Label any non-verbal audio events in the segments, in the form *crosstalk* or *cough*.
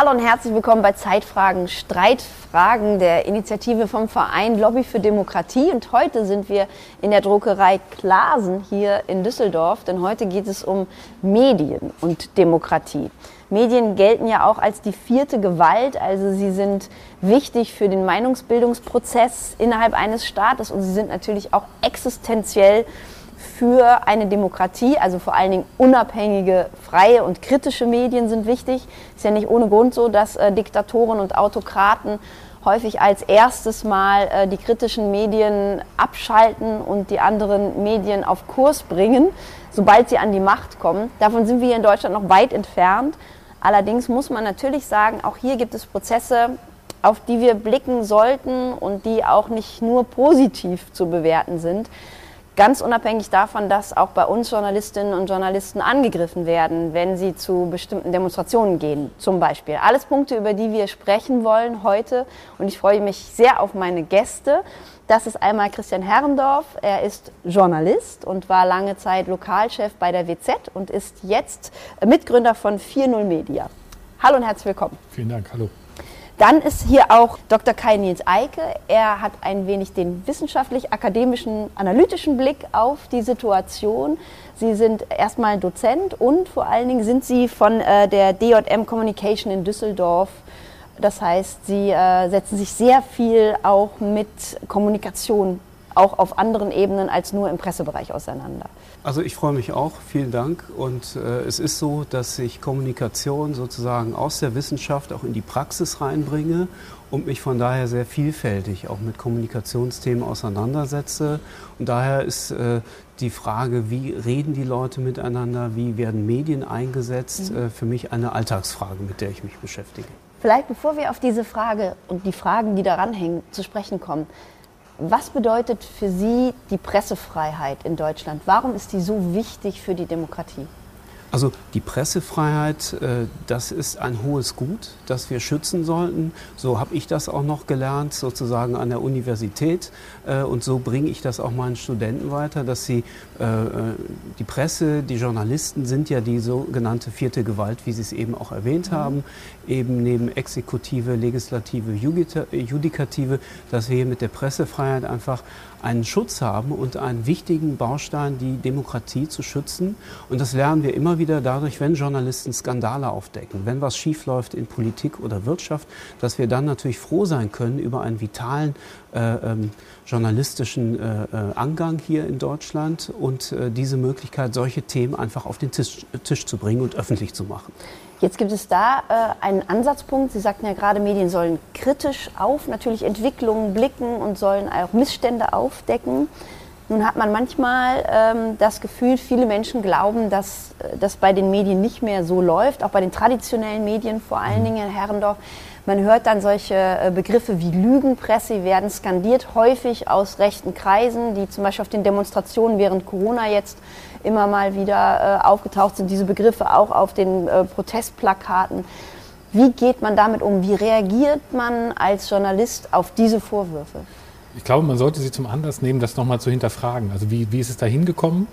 Hallo und herzlich willkommen bei Zeitfragen, Streitfragen der Initiative vom Verein Lobby für Demokratie. Und heute sind wir in der Druckerei Klasen hier in Düsseldorf, denn heute geht es um Medien und Demokratie. Medien gelten ja auch als die vierte Gewalt, also sie sind wichtig für den Meinungsbildungsprozess innerhalb eines Staates und sie sind natürlich auch existenziell für eine Demokratie, also vor allen Dingen unabhängige, freie und kritische Medien sind wichtig. Ist ja nicht ohne Grund so, dass äh, Diktatoren und Autokraten häufig als erstes Mal äh, die kritischen Medien abschalten und die anderen Medien auf Kurs bringen, sobald sie an die Macht kommen. Davon sind wir hier in Deutschland noch weit entfernt. Allerdings muss man natürlich sagen, auch hier gibt es Prozesse, auf die wir blicken sollten und die auch nicht nur positiv zu bewerten sind. Ganz unabhängig davon, dass auch bei uns Journalistinnen und Journalisten angegriffen werden, wenn sie zu bestimmten Demonstrationen gehen, zum Beispiel. Alles Punkte, über die wir sprechen wollen heute. Und ich freue mich sehr auf meine Gäste. Das ist einmal Christian Herrendorf. Er ist Journalist und war lange Zeit Lokalchef bei der WZ und ist jetzt Mitgründer von 4.0 Media. Hallo und herzlich willkommen. Vielen Dank, hallo. Dann ist hier auch Dr. Kai Nils Eike. Er hat ein wenig den wissenschaftlich-akademischen, analytischen Blick auf die Situation. Sie sind erstmal Dozent und vor allen Dingen sind Sie von äh, der DJM Communication in Düsseldorf. Das heißt, Sie äh, setzen sich sehr viel auch mit Kommunikation auch auf anderen Ebenen als nur im Pressebereich auseinander. Also ich freue mich auch, vielen Dank. Und äh, es ist so, dass ich Kommunikation sozusagen aus der Wissenschaft auch in die Praxis reinbringe und mich von daher sehr vielfältig auch mit Kommunikationsthemen auseinandersetze. Und daher ist äh, die Frage, wie reden die Leute miteinander, wie werden Medien eingesetzt, mhm. äh, für mich eine Alltagsfrage, mit der ich mich beschäftige. Vielleicht bevor wir auf diese Frage und die Fragen, die daran hängen, zu sprechen kommen, was bedeutet für Sie die Pressefreiheit in Deutschland? Warum ist die so wichtig für die Demokratie? Also die Pressefreiheit, äh, das ist ein hohes Gut, das wir schützen sollten. So habe ich das auch noch gelernt, sozusagen an der Universität. Äh, und so bringe ich das auch meinen Studenten weiter, dass sie, äh, die Presse, die Journalisten sind ja die sogenannte vierte Gewalt, wie Sie es eben auch erwähnt mhm. haben, eben neben Exekutive, Legislative, Judikative, dass wir hier mit der Pressefreiheit einfach einen Schutz haben und einen wichtigen Baustein, die Demokratie zu schützen. Und das lernen wir immer wieder dadurch, wenn Journalisten Skandale aufdecken, wenn was schiefläuft in Politik oder Wirtschaft, dass wir dann natürlich froh sein können über einen vitalen äh, ähm, journalistischen äh, äh Angang hier in Deutschland und äh, diese Möglichkeit, solche Themen einfach auf den Tisch, Tisch zu bringen und öffentlich zu machen. Jetzt gibt es da äh, einen Ansatzpunkt. Sie sagten ja gerade, Medien sollen kritisch auf natürlich Entwicklungen blicken und sollen auch Missstände aufdecken. Nun hat man manchmal ähm, das Gefühl, viele Menschen glauben, dass äh, das bei den Medien nicht mehr so läuft, auch bei den traditionellen Medien, vor allen Dingen in Herrendorf. Man hört dann solche äh, Begriffe wie Lügenpresse, werden skandiert, häufig aus rechten Kreisen, die zum Beispiel auf den Demonstrationen während Corona jetzt immer mal wieder äh, aufgetaucht sind, diese Begriffe auch auf den äh, Protestplakaten. Wie geht man damit um? Wie reagiert man als Journalist auf diese Vorwürfe? Ich glaube, man sollte sie zum Anlass nehmen, das nochmal zu hinterfragen. Also wie, wie ist es da hingekommen?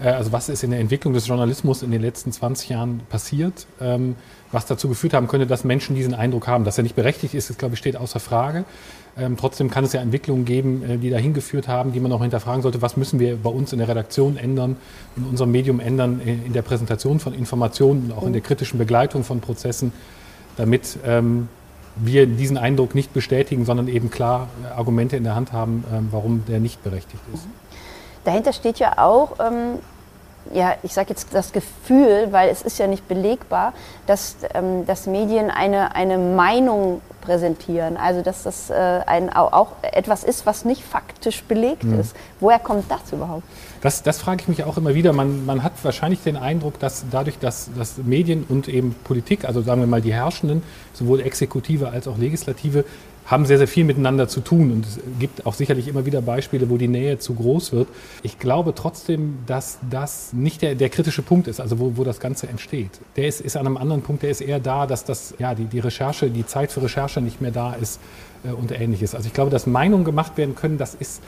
Äh, also was ist in der Entwicklung des Journalismus in den letzten 20 Jahren passiert, ähm, was dazu geführt haben könnte, dass Menschen diesen Eindruck haben. Dass er nicht berechtigt ist, das glaube ich, steht außer Frage. Ähm, trotzdem kann es ja Entwicklungen geben, äh, die dahin geführt haben, die man auch hinterfragen sollte, was müssen wir bei uns in der Redaktion ändern, in unserem Medium ändern, in der Präsentation von Informationen, auch in der kritischen Begleitung von Prozessen, damit ähm, wir diesen Eindruck nicht bestätigen, sondern eben klar Argumente in der Hand haben, warum der nicht berechtigt ist. Mhm. Dahinter steht ja auch, ähm, ja, ich sage jetzt das Gefühl, weil es ist ja nicht belegbar, dass, ähm, dass Medien eine, eine Meinung präsentieren. Also dass das äh, ein, auch etwas ist, was nicht faktisch belegt mhm. ist. Woher kommt das überhaupt? Das, das frage ich mich auch immer wieder. Man, man hat wahrscheinlich den Eindruck, dass dadurch, dass, dass Medien und eben Politik, also sagen wir mal die Herrschenden, sowohl Exekutive als auch Legislative, haben sehr, sehr viel miteinander zu tun. Und es gibt auch sicherlich immer wieder Beispiele, wo die Nähe zu groß wird. Ich glaube trotzdem, dass das nicht der, der kritische Punkt ist, also wo, wo das Ganze entsteht. Der ist, ist an einem anderen Punkt, der ist eher da, dass das, ja, die, die Recherche, die Zeit für Recherche nicht mehr da ist äh, und ähnliches. Also ich glaube, dass Meinungen gemacht werden können, das ist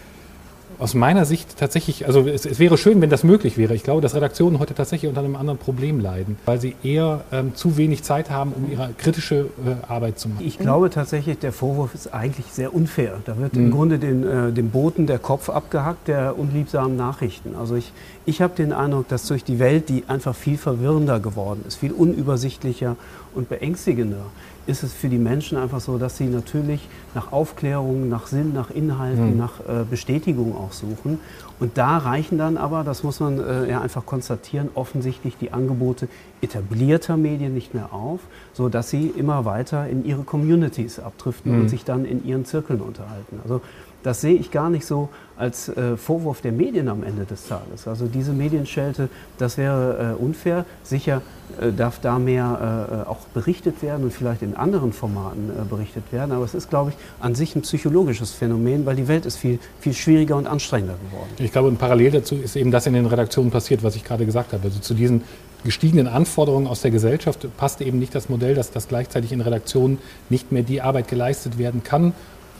aus meiner Sicht tatsächlich, also es, es, wäre schön, wenn das möglich wäre. Ich glaube, dass Redaktionen heute tatsächlich unter einem anderen Problem leiden, weil sie eher ähm, zu wenig Zeit haben, um ihre kritische äh, Arbeit zu machen. Ich glaube tatsächlich, der Vorwurf ist eigentlich sehr unfair. Da wird mhm. im Grunde den, äh, dem Boten der Kopf abgehackt der unliebsamen Nachrichten. Also ich, ich habe den Eindruck, dass durch die Welt, die einfach viel verwirrender geworden ist, viel unübersichtlicher und beängstigender, ist es für die Menschen einfach so, dass sie natürlich nach Aufklärung, nach Sinn, nach Inhalten, mhm. nach äh, Bestätigung auch suchen. Und da reichen dann aber, das muss man äh, ja einfach konstatieren, offensichtlich die Angebote etablierter Medien nicht mehr auf, sodass sie immer weiter in ihre Communities abdriften mhm. und sich dann in ihren Zirkeln unterhalten. Also das sehe ich gar nicht so als äh, Vorwurf der Medien am Ende des Tages. Also diese Medienschelte, das wäre äh, unfair. Sicher äh, darf da mehr äh, auch berichtet werden und vielleicht in anderen Formaten äh, berichtet werden. Aber es ist, glaube ich, an sich ein psychologisches Phänomen, weil die Welt ist viel, viel schwieriger und anstrengender geworden. Ich glaube, parallel dazu ist eben das in den Redaktionen passiert, was ich gerade gesagt habe. Also zu diesen gestiegenen Anforderungen aus der Gesellschaft passt eben nicht das Modell, dass, dass gleichzeitig in Redaktionen nicht mehr die Arbeit geleistet werden kann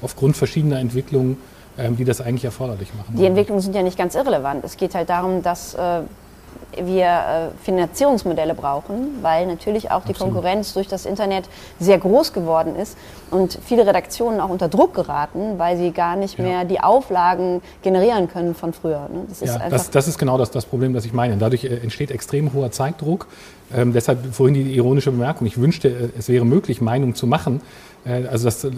aufgrund verschiedener Entwicklungen, ähm, die das eigentlich erforderlich machen. Die Entwicklungen sind ja nicht ganz irrelevant. Es geht halt darum, dass äh, wir äh, Finanzierungsmodelle brauchen, weil natürlich auch die Absolut. Konkurrenz durch das Internet sehr groß geworden ist und viele Redaktionen auch unter Druck geraten, weil sie gar nicht ja. mehr die Auflagen generieren können von früher. Ne? Das, ist ja, das, das, ist genau das, das Problem, das ich meine. Dadurch äh, entsteht extrem hoher Zeitdruck. Ähm, deshalb vorhin die ironische Bemerkung. Ich wünschte, es wäre möglich, Meinung zu machen, also dass äh,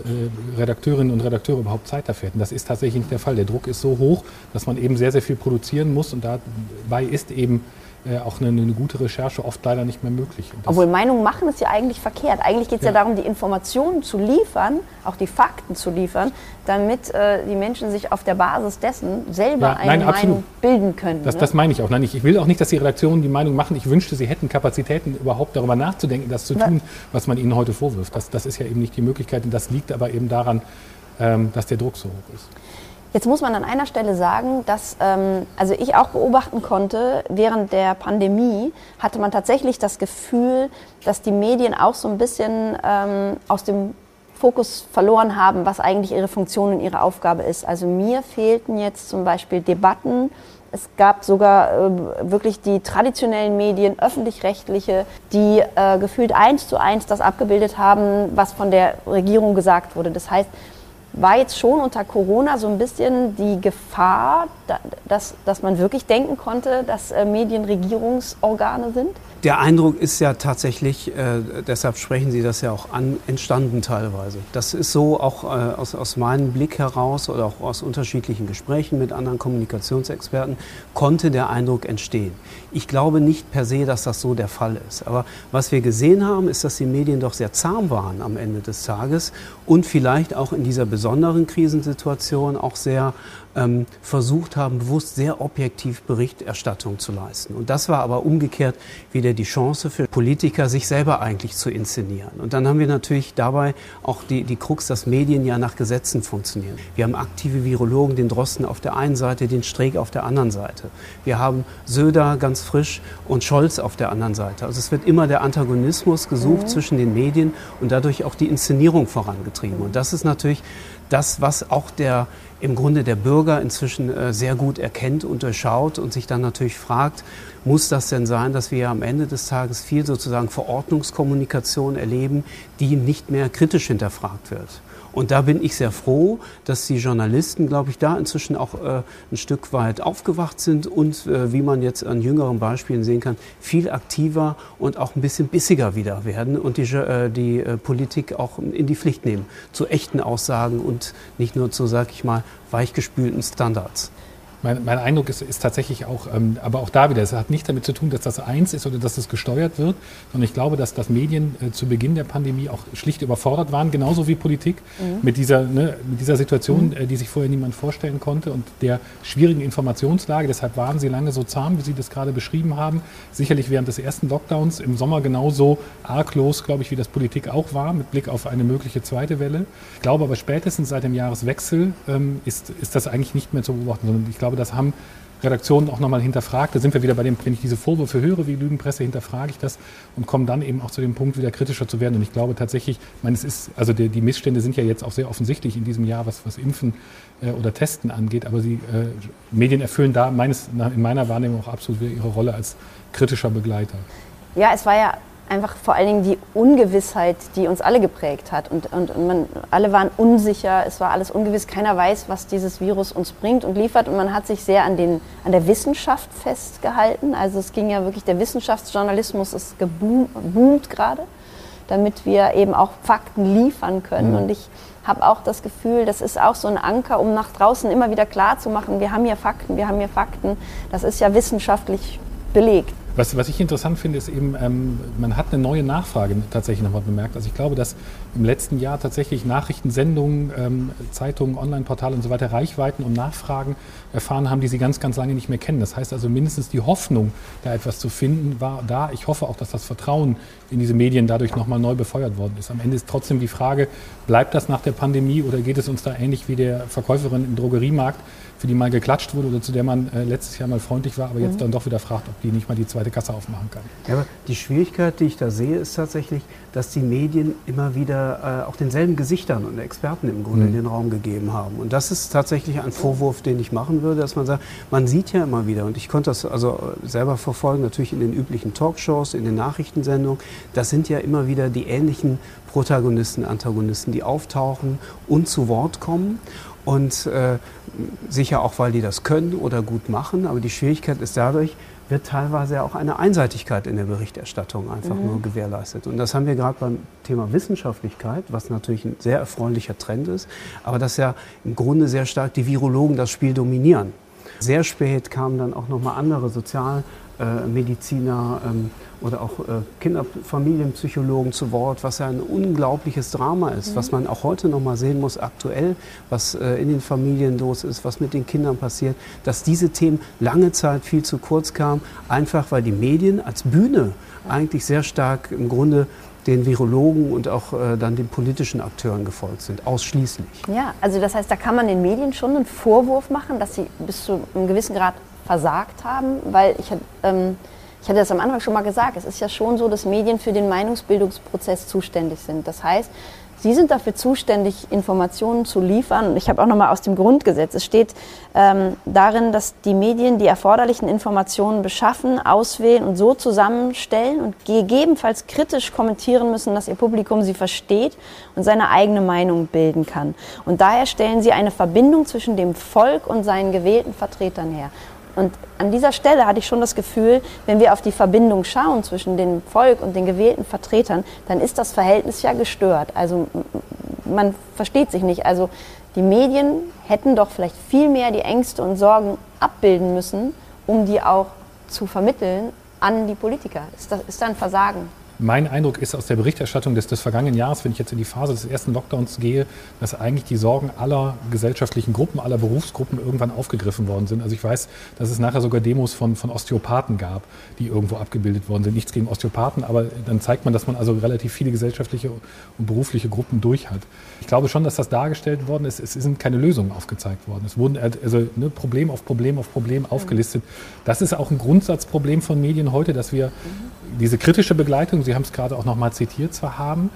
Redakteurinnen und Redakteure überhaupt Zeit dafür hätten. Das ist tatsächlich nicht der Fall. Der Druck ist so hoch, dass man eben sehr, sehr viel produzieren muss und dabei ist eben äh, auch eine, eine, gute Recherche oft leider nicht mehr möglich. Obwohl Meinung machen ist ja eigentlich verkehrt. Eigentlich geht es ja. ja. darum, die Informationen zu liefern, auch die Fakten zu liefern, damit äh, die Menschen sich auf der Basis dessen selber ja, eine nein, Meinung bilden können. Das, ne? das, meine ich auch. Nein, ich, ich, will auch nicht, dass die Redaktionen die Meinung machen. Ich wünschte, sie hätten Kapazitäten, überhaupt darüber nachzudenken, das zu tun, was man ihnen heute vorwirft. Das, das ist ja eben nicht die Möglichkeit. Und das liegt aber eben daran, ähm, dass der Druck so hoch ist. Jetzt muss man an einer Stelle sagen, dass ähm, also ich auch beobachten konnte, während der Pandemie hatte man tatsächlich das Gefühl, dass die Medien auch so ein bisschen ähm, aus dem Fokus verloren haben, was eigentlich ihre Funktion und ihre Aufgabe ist. Also mir fehlten jetzt zum Beispiel Debatten. Es gab sogar äh, wirklich die traditionellen Medien, öffentlich-rechtliche, die äh, gefühlt eins zu eins das abgebildet haben, was von der Regierung gesagt wurde. Das heißt, war jetzt schon unter Corona so ein bisschen die Gefahr, dass, dass man wirklich denken konnte, dass äh, Medien Regierungsorgane sind? Der Eindruck ist ja tatsächlich, äh, deshalb sprechen Sie das ja auch an, entstanden teilweise. Das ist so auch äh, aus, aus meinem Blick heraus oder auch aus unterschiedlichen Gesprächen mit anderen Kommunikationsexperten konnte der Eindruck entstehen. Ich glaube nicht per se, dass das so der Fall ist. Aber was wir gesehen haben, ist, dass die Medien doch sehr zahm waren am Ende des Tages und vielleicht auch in dieser besonderen Krisensituation auch sehr ähm, versucht haben, bewusst sehr objektiv Berichterstattung zu leisten. Und das war aber umgekehrt wieder die Chance für Politiker, sich selber eigentlich zu inszenieren. Und dann haben wir natürlich dabei auch die, die Krux, dass Medien ja nach Gesetzen funktionieren. Wir haben aktive Virologen, den Drosten auf der einen Seite, den Streeck auf der anderen Seite. Wir haben Söder ganz frisch und Scholz auf der anderen Seite. Also es wird immer der Antagonismus gesucht mhm. zwischen den Medien und dadurch auch die Inszenierung vorangetrieben. Und das ist natürlich das, was auch der im Grunde der Bürger inzwischen äh, sehr gut erkennt und durchschaut und sich dann natürlich fragt, muss das denn sein, dass wir am Ende des Tages viel sozusagen Verordnungskommunikation erleben, die nicht mehr kritisch hinterfragt wird? Und da bin ich sehr froh, dass die Journalisten, glaube ich, da inzwischen auch äh, ein Stück weit aufgewacht sind und, äh, wie man jetzt an jüngeren Beispielen sehen kann, viel aktiver und auch ein bisschen bissiger wieder werden und die, äh, die äh, Politik auch in die Pflicht nehmen zu echten Aussagen und nicht nur zu, sag ich mal, weichgespülten Standards. Mein, mein, Eindruck ist, ist tatsächlich auch, ähm, aber auch da wieder, es hat nicht damit zu tun, dass das eins ist oder dass es gesteuert wird, sondern ich glaube, dass, dass Medien äh, zu Beginn der Pandemie auch schlicht überfordert waren, genauso wie Politik, mhm. mit, dieser, ne, mit dieser Situation, mhm. äh, die sich vorher niemand vorstellen konnte und der schwierigen Informationslage. Deshalb waren sie lange so zahm, wie Sie das gerade beschrieben haben. Sicherlich während des ersten Lockdowns im Sommer genauso arglos, glaube ich, wie das Politik auch war, mit Blick auf eine mögliche zweite Welle. Ich glaube aber spätestens seit dem Jahreswechsel ähm, ist, ist das eigentlich nicht mehr zu beobachten, sondern ich glaube, glaube, das haben Redaktionen auch nochmal hinterfragt. Da sind wir wieder bei dem, wenn ich diese Vorwürfe höre wie Lügenpresse, hinterfrage ich das und komme dann eben auch zu dem Punkt, wieder kritischer zu werden. Und ich glaube tatsächlich, ich meine, es ist, also die, die Missstände sind ja jetzt auch sehr offensichtlich in diesem Jahr, was, was Impfen äh, oder Testen angeht. Aber sie, äh, Medien erfüllen da meines, in meiner Wahrnehmung auch absolut ihre Rolle als kritischer Begleiter. Ja, es war ja einfach vor allen Dingen die Ungewissheit, die uns alle geprägt hat. Und, und, und man, alle waren unsicher, es war alles ungewiss, keiner weiß, was dieses Virus uns bringt und liefert. Und man hat sich sehr an, den, an der Wissenschaft festgehalten. Also es ging ja wirklich, der Wissenschaftsjournalismus ist geboomt gerade, damit wir eben auch Fakten liefern können. Mhm. Und ich habe auch das Gefühl, das ist auch so ein Anker, um nach draußen immer wieder klar zu machen, wir haben hier Fakten, wir haben hier Fakten. Das ist ja wissenschaftlich belegt. Was, was ich interessant finde, ist eben, ähm, man hat eine neue Nachfrage tatsächlich nochmal bemerkt. Also ich glaube, dass im letzten Jahr tatsächlich Nachrichtensendungen, ähm, Zeitungen, Online-Portale und so weiter Reichweiten und Nachfragen erfahren haben, die sie ganz, ganz lange nicht mehr kennen. Das heißt also mindestens die Hoffnung, da etwas zu finden, war da. Ich hoffe auch, dass das Vertrauen in diese Medien dadurch nochmal neu befeuert worden ist. Am Ende ist trotzdem die Frage, bleibt das nach der Pandemie oder geht es uns da ähnlich wie der Verkäuferin im Drogeriemarkt, für die mal geklatscht wurde oder zu der man äh, letztes Jahr mal freundlich war, aber jetzt mhm. dann doch wieder fragt, ob die nicht mal die zweite Kasse aufmachen kann. Ja, aber die Schwierigkeit, die ich da sehe, ist tatsächlich, dass die Medien immer wieder äh, auch denselben Gesichtern und Experten im Grunde mhm. in den Raum gegeben haben. Und das ist tatsächlich ein Vorwurf, den ich machen würde, dass man sagt, man sieht ja immer wieder, und ich konnte das also selber verfolgen, natürlich in den üblichen Talkshows, in den Nachrichtensendungen, das sind ja immer wieder die ähnlichen Protagonisten, Antagonisten, die auftauchen und zu Wort kommen. Und äh, sicher auch, weil die das können oder gut machen. Aber die Schwierigkeit ist dadurch, wird teilweise auch eine Einseitigkeit in der Berichterstattung einfach mhm. nur gewährleistet. Und das haben wir gerade beim Thema Wissenschaftlichkeit, was natürlich ein sehr erfreulicher Trend ist, aber dass ja im Grunde sehr stark die Virologen das Spiel dominieren. Sehr spät kamen dann auch nochmal andere Sozialmediziner ähm, oder auch äh, Kinderfamilienpsychologen zu Wort, was ja ein unglaubliches Drama ist, mhm. was man auch heute noch mal sehen muss, aktuell, was äh, in den Familien los ist, was mit den Kindern passiert, dass diese Themen lange Zeit viel zu kurz kamen, einfach weil die Medien als Bühne eigentlich sehr stark im Grunde den Virologen und auch äh, dann den politischen Akteuren gefolgt sind, ausschließlich. Ja, also das heißt, da kann man den Medien schon einen Vorwurf machen, dass sie bis zu einem gewissen Grad versagt haben, weil ich ähm, ich hatte das am Anfang schon mal gesagt, es ist ja schon so, dass Medien für den Meinungsbildungsprozess zuständig sind. Das heißt, Sie sind dafür zuständig, Informationen zu liefern. Ich habe auch noch mal aus dem Grundgesetz. Es steht ähm, darin, dass die Medien die erforderlichen Informationen beschaffen, auswählen und so zusammenstellen und gegebenenfalls kritisch kommentieren müssen, dass ihr Publikum sie versteht und seine eigene Meinung bilden kann. Und daher stellen sie eine Verbindung zwischen dem Volk und seinen gewählten Vertretern her. Und an dieser Stelle hatte ich schon das Gefühl, wenn wir auf die Verbindung schauen zwischen dem Volk und den gewählten Vertretern, dann ist das Verhältnis ja gestört. Also man versteht sich nicht. Also die Medien hätten doch vielleicht viel mehr die Ängste und Sorgen abbilden müssen, um die auch zu vermitteln an die Politiker. Ist das ist da ein Versagen? Mein Eindruck ist aus der Berichterstattung des, des vergangenen Jahres, wenn ich jetzt in die Phase des ersten Lockdowns gehe, dass eigentlich die Sorgen aller gesellschaftlichen Gruppen, aller Berufsgruppen irgendwann aufgegriffen worden sind. Also ich weiß, dass es nachher sogar Demos von, von Osteopathen gab, die irgendwo abgebildet worden sind. Nichts gegen Osteopathen, aber dann zeigt man, dass man also relativ viele gesellschaftliche und berufliche Gruppen durch hat. Ich glaube schon, dass das dargestellt worden ist. Es sind keine Lösungen aufgezeigt worden. Es wurden also ne, Problem auf Problem auf Problem aufgelistet. Das ist auch ein Grundsatzproblem von Medien heute, dass wir diese kritische Begleitung, Sie haben es gerade auch nochmal zitiert, zwar haben,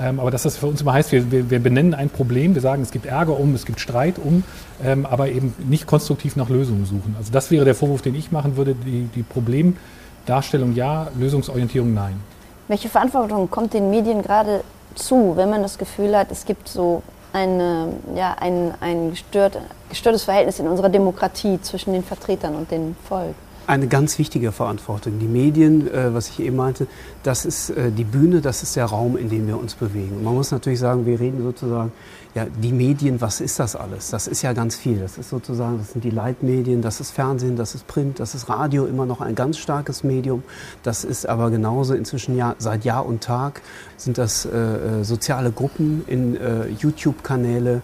ähm, aber dass das für uns immer heißt, wir, wir, wir, benennen ein Problem, wir sagen, es gibt Ärger um, es gibt Streit um, ähm, aber eben nicht konstruktiv nach Lösungen suchen. Also das wäre der Vorwurf, den ich machen würde, die, die Problemdarstellung ja, Lösungsorientierung nein. Welche Verantwortung kommt den Medien gerade zu, wenn man das Gefühl hat, es gibt so eine, ja, ein, ein gestört, gestörtes Verhältnis in unserer Demokratie zwischen den Vertretern und dem Volk? Eine ganz wichtige Verantwortung. Die Medien, äh, was ich eben meinte, das ist äh, die Bühne, das ist der Raum, in dem wir uns bewegen. Man muss natürlich sagen, wir reden sozusagen, ja, die Medien, was ist das alles? Das ist ja ganz viel. Das ist sozusagen, das sind die Leitmedien, das ist Fernsehen, das ist Print, das ist Radio, immer noch ein ganz starkes Medium. Das ist aber genauso inzwischen ja seit Jahr und Tag sind das äh, äh soziale Gruppen in äh, YouTube-Kanäle,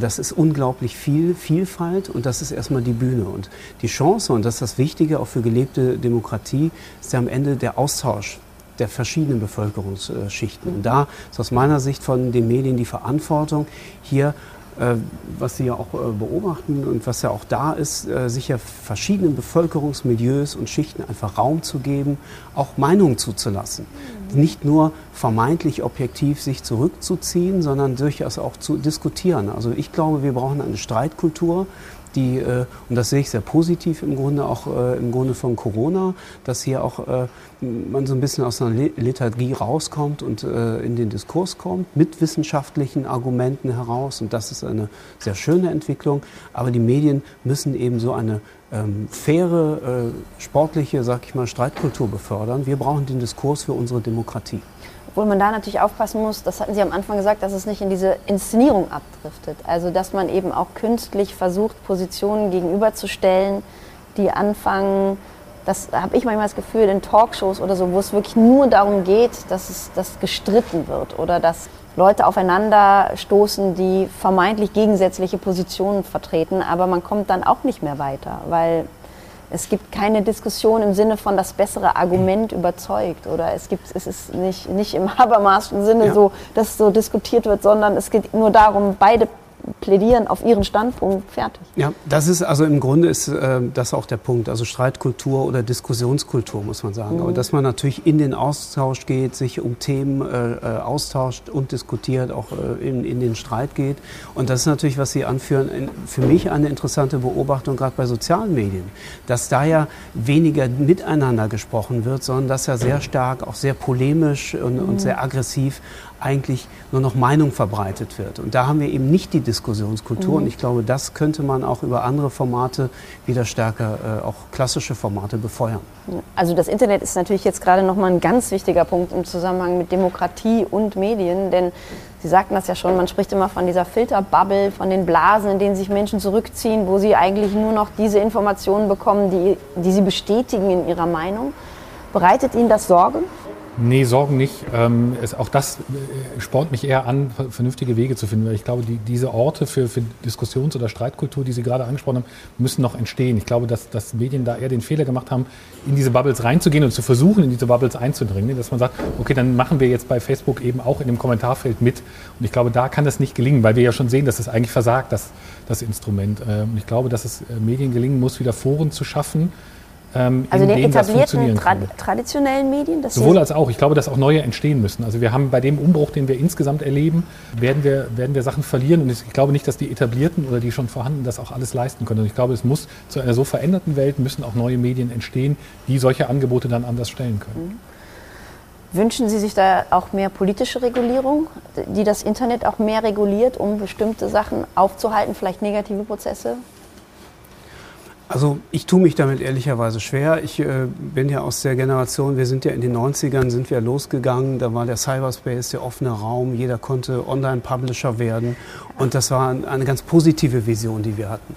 das ist unglaublich viel Vielfalt und das ist erstmal die Bühne. Und die Chance, und das ist das Wichtige auch für gelebte Demokratie, ist ja am Ende der Austausch der verschiedenen Bevölkerungsschichten. Und da ist aus meiner Sicht von den Medien die Verantwortung, hier äh, was Sie ja auch äh, beobachten und was ja auch da ist, äh, sicher verschiedenen Bevölkerungsmilieus und Schichten einfach Raum zu geben, auch Meinungen zuzulassen. Nicht nur vermeintlich objektiv sich zurückzuziehen, sondern durchaus auch zu diskutieren. Also ich glaube, wir brauchen eine Streitkultur, die, äh, und das sehe ich sehr positiv im Grunde auch äh, im Grunde von Corona, dass hier auch äh, man so ein bisschen aus einer Lethargie rauskommt und äh, in den Diskurs kommt, mit wissenschaftlichen Argumenten heraus. Und das ist eine sehr schöne Entwicklung. Aber die Medien müssen eben so eine ähm, faire, äh, sportliche, sag ich mal, Streitkultur befördern. Wir brauchen den Diskurs für unsere Demokratie. Obwohl man da natürlich aufpassen muss, das hatten Sie am Anfang gesagt, dass es nicht in diese Inszenierung abdriftet. Also dass man eben auch künstlich versucht, Positionen gegenüberzustellen, die anfangen, das habe ich manchmal das Gefühl in Talkshows oder so, wo es wirklich nur darum geht, dass es dass gestritten wird oder dass Leute aufeinander stoßen, die vermeintlich gegensätzliche Positionen vertreten, aber man kommt dann auch nicht mehr weiter, weil es gibt keine Diskussion im Sinne von das bessere Argument überzeugt oder es gibt es ist nicht, nicht im *laughs* Habermasschen Sinne ja. so, dass so diskutiert wird, sondern es geht nur darum, beide plädieren auf ihren Standpunkt, fertig. Ja, das ist also im Grunde ist äh, das auch der Punkt, also Streitkultur oder Diskussionskultur, muss man sagen. Mhm. Aber dass man natürlich in den Austausch geht, sich um Themen äh, äh, austauscht und diskutiert, auch äh, in, in den Streit geht. Und das ist natürlich, was Sie anführen, in, für mich eine interessante Beobachtung, gerade bei sozialen Medien, dass da ja weniger miteinander gesprochen wird, sondern dass ja sehr stark, auch sehr polemisch und, mhm. und sehr aggressiv eigentlich nur noch Meinung verbreitet wird. Und da haben wir eben nicht die Diskussionskultur. Mhm. Und ich glaube, das könnte man auch über andere Formate wieder stärker, äh, auch klassische Formate befeuern. Also das Internet ist natürlich jetzt gerade nochmal ein ganz wichtiger Punkt im Zusammenhang mit Demokratie und Medien, denn Sie sagten das ja schon, man spricht immer von dieser Filterbubble, von den Blasen, in denen sich Menschen zurückziehen, wo sie eigentlich nur noch diese Informationen bekommen, die, die sie bestätigen in ihrer Meinung. Bereitet Ihnen das Sorge? Nee, Sorgen nicht. Ähm, es, auch das äh, spornt mich eher an, vernünftige Wege zu finden. Weil ich glaube, die, diese Orte für, für Diskussions- oder Streitkultur, die Sie gerade angesprochen haben, müssen noch entstehen. Ich glaube, dass, dass Medien da eher den Fehler gemacht haben, in diese Bubbles reinzugehen und zu versuchen, in diese Bubbles einzudringen. Dass man sagt, okay, dann machen wir jetzt bei Facebook eben auch in dem Kommentarfeld mit. Und ich glaube, da kann das nicht gelingen, weil wir ja schon sehen, dass es eigentlich versagt, das, das Instrument. Ähm, und ich glaube, dass es äh, Medien gelingen muss, wieder Foren zu schaffen, ähm, also den etablierten tra traditionellen Medien? Sowohl als auch. Ich glaube, dass auch neue entstehen müssen. Also wir haben bei dem Umbruch, den wir insgesamt erleben, werden wir, werden wir Sachen verlieren. Und ich glaube nicht, dass die etablierten oder die schon vorhanden das auch alles leisten können. Und ich glaube, es muss zu einer so veränderten Welt müssen auch neue Medien entstehen, die solche Angebote dann anders stellen können. Mhm. Wünschen Sie sich da auch mehr politische Regulierung, die das Internet auch mehr reguliert, um bestimmte Sachen aufzuhalten, vielleicht negative Prozesse? Also ich tue mich damit ehrlicherweise schwer. Ich äh, bin ja aus der Generation, wir sind ja in den 90ern, sind wir losgegangen, da war der Cyberspace, der offene Raum, jeder konnte Online-Publisher werden. Und das war eine ganz positive Vision, die wir hatten.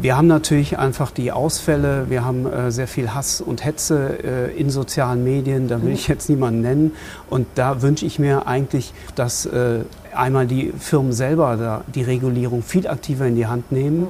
Wir haben natürlich einfach die Ausfälle, wir haben äh, sehr viel Hass und Hetze äh, in sozialen Medien, da will ich jetzt niemanden nennen. Und da wünsche ich mir eigentlich, dass äh, einmal die Firmen selber da die Regulierung viel aktiver in die Hand nehmen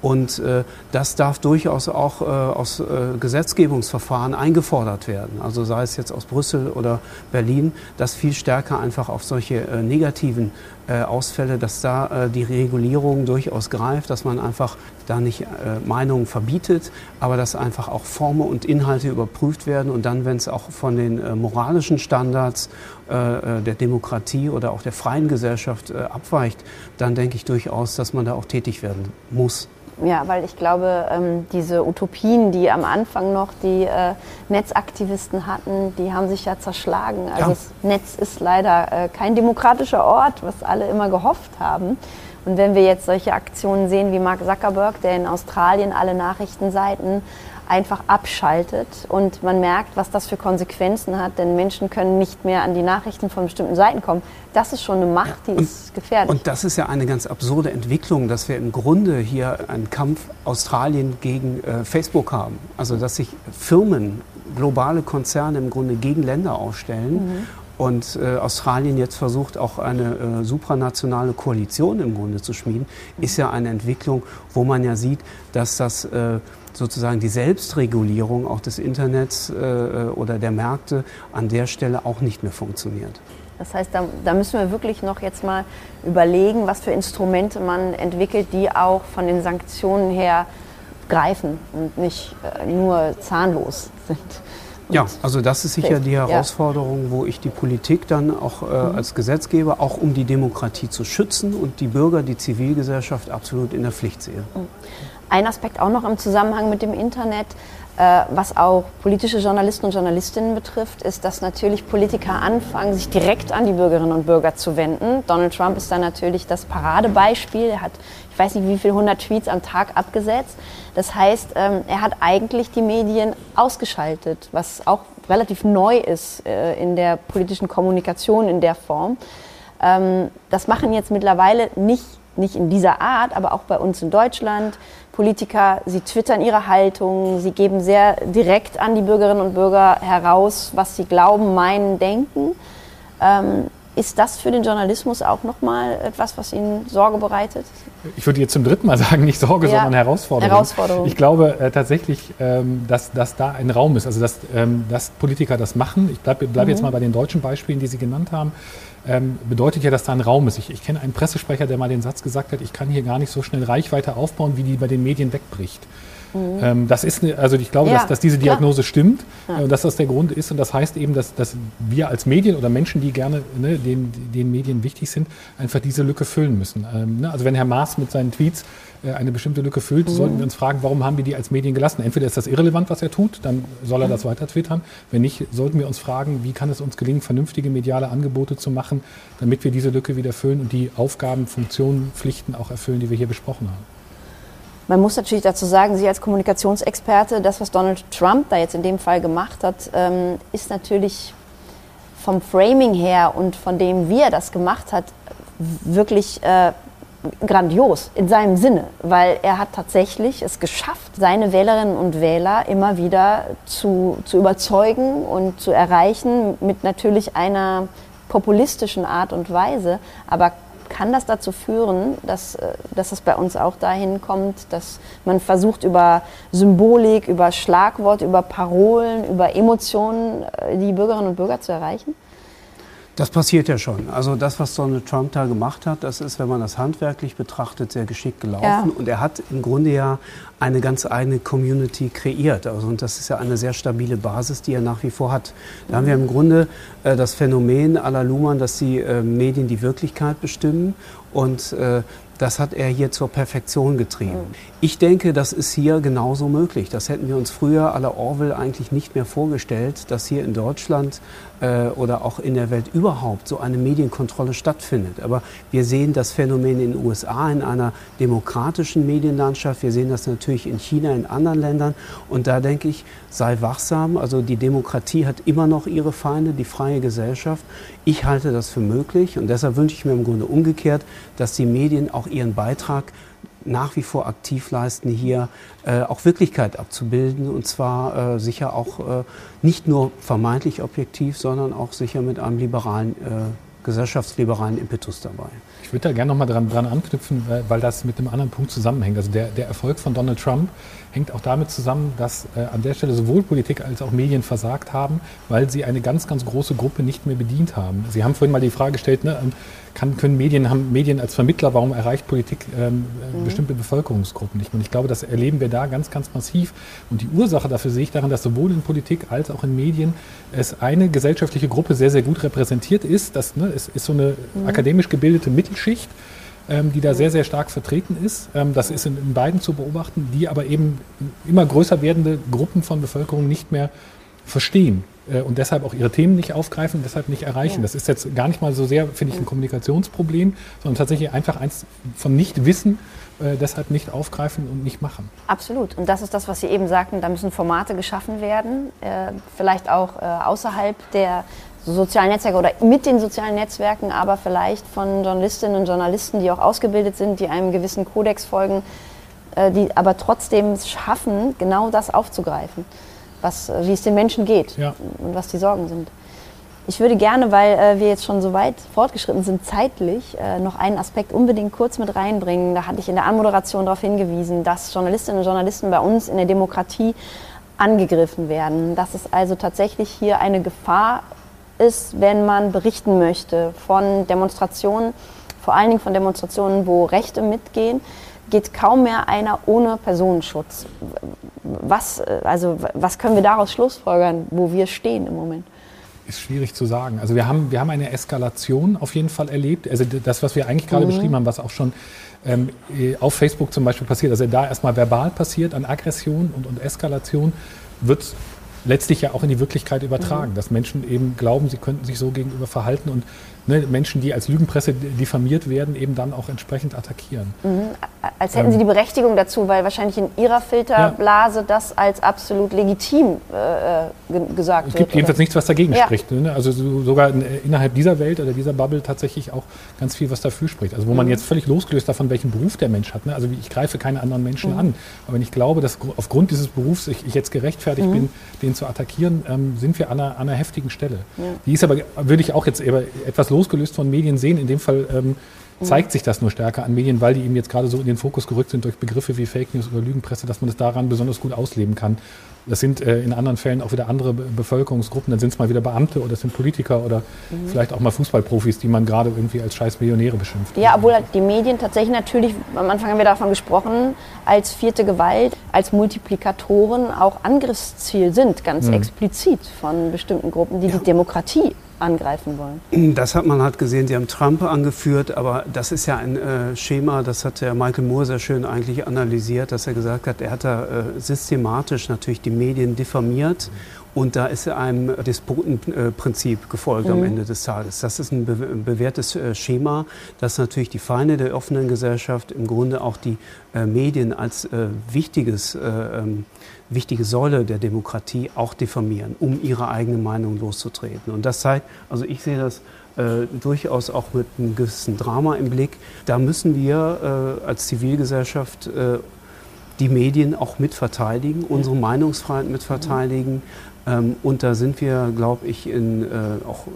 und äh, das darf durchaus auch äh, aus äh, Gesetzgebungsverfahren eingefordert werden. Also sei es jetzt aus Brüssel oder Berlin, dass viel stärker einfach auf solche äh, negativen äh, Ausfälle, dass da äh, die Regulierung durchaus greift, dass man einfach da nicht Meinungen verbietet, aber dass einfach auch Formen und Inhalte überprüft werden und dann, wenn es auch von den moralischen Standards der Demokratie oder auch der freien Gesellschaft abweicht, dann denke ich durchaus, dass man da auch tätig werden muss. Ja, weil ich glaube, ähm, diese Utopien, die am Anfang noch die äh, Netzaktivisten hatten, die haben sich ja zerschlagen. Also ja. das Netz ist leider äh, kein demokratischer Ort, was alle immer gehofft haben. Und wenn wir jetzt solche Aktionen sehen wie Mark Zuckerberg, der in Australien alle Nachrichtenseiten einfach abschaltet und man merkt, was das für Konsequenzen hat, denn Menschen können nicht mehr an die Nachrichten von bestimmten Seiten kommen. Das ist schon eine Macht, die und, ist gefährlich. Und das ist ja eine ganz absurde Entwicklung, dass wir im Grunde hier einen Kampf Australien gegen äh, Facebook haben. Also dass sich Firmen, globale Konzerne im Grunde gegen Länder aufstellen. Mhm. Und äh, Australien jetzt versucht auch eine äh, supranationale Koalition im Grunde zu schmieden, ist ja eine Entwicklung, wo man ja sieht, dass das äh, sozusagen die Selbstregulierung auch des Internets äh, oder der Märkte an der Stelle auch nicht mehr funktioniert. Das heißt, da, da, müssen wir wirklich noch jetzt mal überlegen, was für Instrumente man entwickelt, die auch von den Sanktionen her greifen und nicht äh, nur zahnlos sind. Ja, also das ist sicher die Herausforderung, wo ich die Politik dann auch äh, mhm. als Gesetzgeber, auch um die Demokratie zu schützen und die Bürger, die Zivilgesellschaft absolut in der Pflicht sehe. Mhm. Ein Aspekt auch noch im Zusammenhang mit dem Internet, was auch politische Journalisten und Journalistinnen betrifft, ist, dass natürlich Politiker anfangen, sich direkt an die Bürgerinnen und Bürger zu wenden. Donald Trump ist da natürlich das Paradebeispiel. Er hat, ich weiß nicht, wie viele hundert Tweets am Tag abgesetzt. Das heißt, ähm, er hat eigentlich die Medien ausgeschaltet, was auch relativ neu ist äh, in der politischen Kommunikation in der Form. Ähm, das machen jetzt mittlerweile nicht nicht in dieser Art, aber auch bei uns in Deutschland. Politiker, sie twittern ihre Haltung, sie geben sehr direkt an die Bürgerinnen und Bürger heraus, was sie glauben, meinen, denken. Ähm, ist das für den Journalismus auch nochmal etwas, was Ihnen Sorge bereitet? Ich würde jetzt zum dritten Mal sagen, nicht Sorge, ja, sondern Herausforderung. Herausforderung. Ich glaube äh, tatsächlich, ähm, dass, dass da ein Raum ist, also dass, ähm, dass Politiker das machen. Ich bleibe bleib mhm. jetzt mal bei den deutschen Beispielen, die Sie genannt haben ähm, bedeutet ja, dass da ein Raum ist. Ich, ich kenne einen Pressesprecher, der mal den Satz gesagt hat, ich kann hier gar nicht so schnell Reichweite aufbauen, wie die bei den Medien wegbricht. Mhm. Ähm, das ist, eine, also ich glaube, ja, dass, dass, diese Diagnose klar. stimmt ja. und dass das der Grund ist. Und das heißt eben, dass, dass wir als Medien oder Menschen, die gerne ne, den, den Medien wichtig sind, einfach diese Lücke füllen müssen. Ähm, ne? Also wenn Herr Maas mit seinen Tweets äh, eine bestimmte Lücke füllt, mhm. sollten wir uns fragen, warum haben wir die als Medien gelassen? Entweder ist das irrelevant, was er tut, dann soll er das weiter twittern. Wenn nicht, sollten wir uns fragen, wie kann es uns gelingen, vernünftige mediale Angebote zu machen, damit wir diese Lücke wieder füllen und die Aufgaben, Funktionen, Pflichten auch erfüllen, die wir hier besprochen haben. Man muss natürlich dazu sagen, Sie als Kommunikationsexperte, das, was Donald Trump da jetzt in dem Fall gemacht hat, ähm, ist natürlich vom Framing her und von dem, wie er das gemacht hat, wirklich äh, grandios in seinem Sinne, weil er hat tatsächlich es geschafft, seine Wählerinnen und Wähler immer wieder zu, zu überzeugen und zu erreichen mit natürlich einer populistischen Art und Weise. Aber kann das dazu führen, dass, äh, dass es bei uns auch dahin kommt, dass man versucht, über Symbolik, über Schlagwort, über Parolen, über Emotionen äh, die Bürgerinnen und Bürger zu erreichen? Das passiert ja schon. Also das, was Donald Trump da gemacht hat, das ist, wenn man das handwerklich betrachtet, sehr geschickt gelaufen. Ja. Und er hat im Grunde ja eine ganz eigene Community kreiert. Also, und das ist ja eine sehr stabile Basis, die er nach wie vor hat. Da haben wir im Grunde äh, das Phänomen aller Luhmann, dass die äh, Medien die Wirklichkeit bestimmen und äh, das hat er hier zur Perfektion getrieben. Ich denke, das ist hier genauso möglich. Das hätten wir uns früher aller Orwell eigentlich nicht mehr vorgestellt, dass hier in Deutschland äh, oder auch in der Welt überhaupt so eine Medienkontrolle stattfindet. Aber wir sehen das Phänomen in den USA in einer demokratischen Medienlandschaft. Wir sehen das natürlich in China, in anderen Ländern. Und da denke ich, sei wachsam. Also die Demokratie hat immer noch ihre Feinde, die freie Gesellschaft. Ich halte das für möglich und deshalb wünsche ich mir im Grunde umgekehrt, dass die Medien auch ihren Beitrag nach wie vor aktiv leisten, hier äh, auch Wirklichkeit abzubilden und zwar äh, sicher auch äh, nicht nur vermeintlich objektiv, sondern auch sicher mit einem liberalen, äh, gesellschaftsliberalen Impetus dabei. Ich würde da gerne nochmal dran, dran anknüpfen, weil, weil, das mit einem anderen Punkt zusammenhängt. Also der, der Erfolg von Donald Trump hängt auch damit zusammen, dass äh, an der Stelle sowohl Politik als auch Medien versagt haben, weil sie eine ganz, ganz große Gruppe nicht mehr bedient haben. Sie haben vorhin mal die Frage gestellt, ne, ähm, kann, können Medien, haben Medien als Vermittler, warum erreicht Politik ähm, mhm. bestimmte Bevölkerungsgruppen nicht? Und ich glaube, das erleben wir da ganz, ganz massiv. Und die Ursache dafür sehe ich darin, dass sowohl in Politik als auch in Medien es eine gesellschaftliche Gruppe sehr, sehr gut repräsentiert ist. Das ne, ist, ist so eine mhm. akademisch gebildete Mittelschicht, ähm, die da sehr, sehr stark vertreten ist. Ähm, das ist in, beiden zu beobachten, die aber eben immer größer werdende Gruppen von Bevölkerung nicht mehr verstehen äh, und deshalb auch ihre Themen nicht aufgreifen und deshalb nicht erreichen. Das ist jetzt gar nicht mal so sehr, finde ich, ein Kommunikationsproblem, sondern tatsächlich einfach eins von Nichtwissen, äh, deshalb nicht aufgreifen und nicht machen. Absolut. Und das ist das, was Sie eben sagten, da müssen Formate geschaffen werden, äh, vielleicht auch äh, außerhalb der sozialen Netzwerke oder mit den sozialen Netzwerken, aber vielleicht von Journalistinnen und Journalisten, die auch ausgebildet sind, die einem gewissen Kodex folgen, äh, die aber trotzdem schaffen, genau das aufzugreifen, was, äh, wie es den Menschen geht ja. und was die Sorgen sind. Ich würde gerne, weil äh, wir jetzt schon so weit fortgeschritten sind, zeitlich äh, noch einen Aspekt unbedingt kurz mit reinbringen. Da hatte ich in der Anmoderation darauf hingewiesen, dass Journalistinnen und Journalisten bei uns in der Demokratie angegriffen werden. Dass es also tatsächlich hier eine Gefahr ist, wenn man berichten möchte von Demonstrationen, vor allen Dingen von Demonstrationen, wo Rechte mitgehen, geht kaum mehr einer ohne Personenschutz. Was, also, was können wir daraus schlussfolgern, wo wir stehen im Moment? Ist schwierig zu sagen. Also wir haben, wir haben eine Eskalation auf jeden Fall erlebt. Also das, was wir eigentlich gerade mhm. beschrieben haben, was auch schon ähm, auf Facebook zum Beispiel passiert, also da erstmal verbal passiert an Aggression und, und Eskalation, wird letztlich ja auch in die Wirklichkeit übertragen, mhm. dass Menschen eben glauben, sie könnten sich so gegenüber verhalten und ne, Menschen, die als Lügenpresse diffamiert werden, eben dann auch entsprechend attackieren. Mhm. Als hätten ähm, Sie die Berechtigung dazu, weil wahrscheinlich in Ihrer Filterblase ja. das als absolut legitim äh, äh gesagt wird. Es gibt jedenfalls nichts, was dagegen ja. spricht. Ne? Also so, sogar in, innerhalb dieser Welt oder dieser Bubble tatsächlich auch ganz viel, was dafür spricht. Also wo mhm. man jetzt völlig losgelöst davon, welchen Beruf der Mensch hat. Ne? Also ich greife keine anderen Menschen mhm. an. Aber wenn ich glaube, dass aufgrund dieses Berufs ich, ich jetzt gerechtfertigt mhm. bin, den zu attackieren, ähm, sind wir an einer, an einer heftigen Stelle. Ja. Die ist aber, würde ich auch jetzt etwas los losgelöst von Medien sehen. In dem Fall ähm, zeigt sich das nur stärker an Medien, weil die eben jetzt gerade so in den Fokus gerückt sind durch Begriffe wie Fake News oder Lügenpresse, dass man es daran besonders gut ausleben kann. Das sind äh, in anderen Fällen auch wieder andere Bevölkerungsgruppen. Dann sind es mal wieder Beamte oder es sind Politiker oder mhm. vielleicht auch mal Fußballprofis, die man gerade irgendwie als scheiß Millionäre beschimpft. Ja, obwohl halt die Medien tatsächlich natürlich, am Anfang haben wir davon gesprochen, als vierte Gewalt, als Multiplikatoren auch Angriffsziel sind, ganz mhm. explizit von bestimmten Gruppen, die ja. die Demokratie angreifen wollen. Das hat man halt gesehen, Sie haben Trump angeführt, aber das ist ja ein äh, Schema, das hat der Michael Moore sehr schön eigentlich analysiert, dass er gesagt hat, er hat da äh, systematisch natürlich die Medien diffamiert und da ist er einem Despotenprinzip gefolgt mhm. am Ende des Tages. Das ist ein, be ein bewährtes äh, Schema, das natürlich die Feinde der offenen Gesellschaft im Grunde auch die äh, Medien als äh, wichtiges äh, ähm, wichtige Säule der Demokratie auch diffamieren, um ihre eigene Meinung loszutreten. Und das zeigt, also ich sehe das äh, durchaus auch mit einem gewissen Drama im Blick. Da müssen wir äh, als Zivilgesellschaft äh, die Medien auch mitverteidigen, unsere Meinungsfreiheit mitverteidigen. Ähm, und da sind wir, glaube ich, in, äh, auch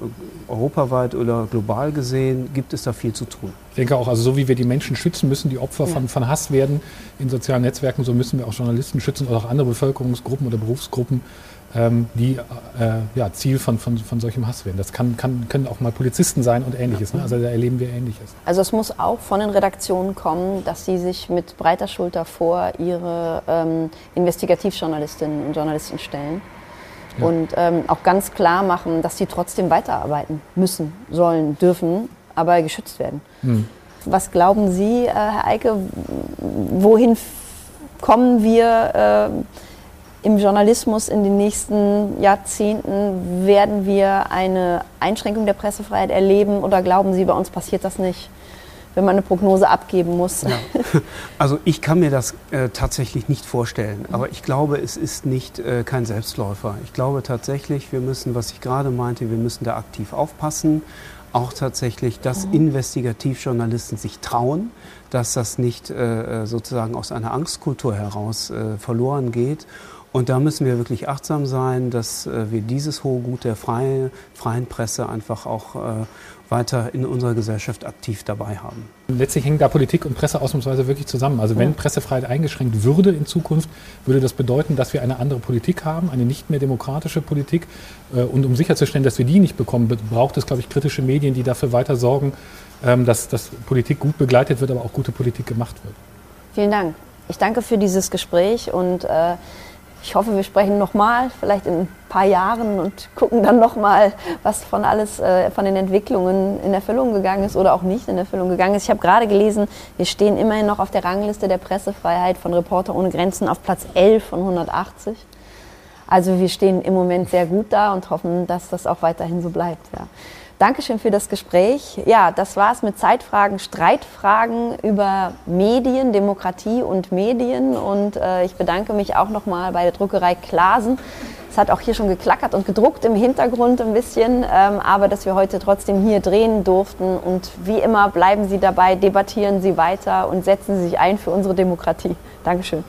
europaweit oder global gesehen, gibt es da viel zu tun. Ich denke auch, also so wie wir die Menschen schützen müssen, die Opfer ja. von, von Hass werden in sozialen Netzwerken, so müssen wir auch Journalisten schützen oder auch andere Bevölkerungsgruppen oder Berufsgruppen, ähm, die äh, ja, Ziel von, von, von solchem Hass werden. Das kann, kann, können auch mal Polizisten sein und ähnliches. Ne? Also da erleben wir ähnliches. Also es muss auch von den Redaktionen kommen, dass sie sich mit breiter Schulter vor ihre ähm, Investigativjournalistinnen und Journalisten stellen ja. und ähm, auch ganz klar machen, dass sie trotzdem weiterarbeiten müssen, sollen, dürfen, aber geschützt werden. Hm. Was glauben Sie, äh, Herr Eike, wohin kommen wir äh, im Journalismus in den nächsten Jahrzehnten? Werden wir eine Einschränkung der Pressefreiheit erleben oder glauben Sie, bei uns passiert das nicht? wenn man eine Prognose abgeben muss. Ja. *laughs* Also ich kann mir das äh, tatsächlich nicht vorstellen, aber ich glaube, es ist nicht äh, kein Selbstläufer. Ich glaube tatsächlich, wir müssen, was ich gerade meinte, wir müssen da aktiv aufpassen. Auch tatsächlich, dass mhm. Investigativjournalisten sich trauen, dass das nicht äh, sozusagen aus einer Angstkultur heraus äh, verloren geht. Und da müssen wir wirklich achtsam sein, dass äh, wir dieses hohe Gut der freie, freien Presse einfach auch äh, weiter in unserer Gesellschaft aktiv dabei haben. Letztlich hängen da Politik und Presse ausnahmsweise wirklich zusammen. Also wenn Pressefreiheit eingeschränkt würde in Zukunft, würde das bedeuten, dass wir eine andere Politik haben, eine nicht mehr demokratische Politik. Äh, und um sicherzustellen, dass wir die nicht bekommen, braucht es, glaube ich, kritische Medien, die dafür weiter sorgen, ähm, dass, dass Politik gut begleitet wird, aber auch gute Politik gemacht wird. Vielen Dank. Ich danke für dieses Gespräch und äh, ich hoffe, wir sprechen nochmal, vielleicht in ein paar Jahren und gucken dann nochmal, was von alles, äh, von den Entwicklungen in Erfüllung gegangen ist oder auch nicht in Erfüllung gegangen ist. Ich habe gerade gelesen, wir stehen immerhin noch auf der Rangliste der Pressefreiheit von Reporter ohne Grenzen auf Platz 11 von 180. Also wir stehen im Moment sehr gut da und hoffen, dass das auch weiterhin so bleibt. Ja. Dankeschön für das Gespräch. Ja, das war es mit Zeitfragen, Streitfragen über Medien, Demokratie und Medien. Und äh, ich bedanke mich auch nochmal bei der Druckerei Klasen. Es hat auch hier schon geklackert und gedruckt im Hintergrund ein bisschen, ähm, aber dass wir heute trotzdem hier drehen durften. Und wie immer bleiben Sie dabei, debattieren Sie weiter und setzen Sie sich ein für unsere Demokratie. Dankeschön.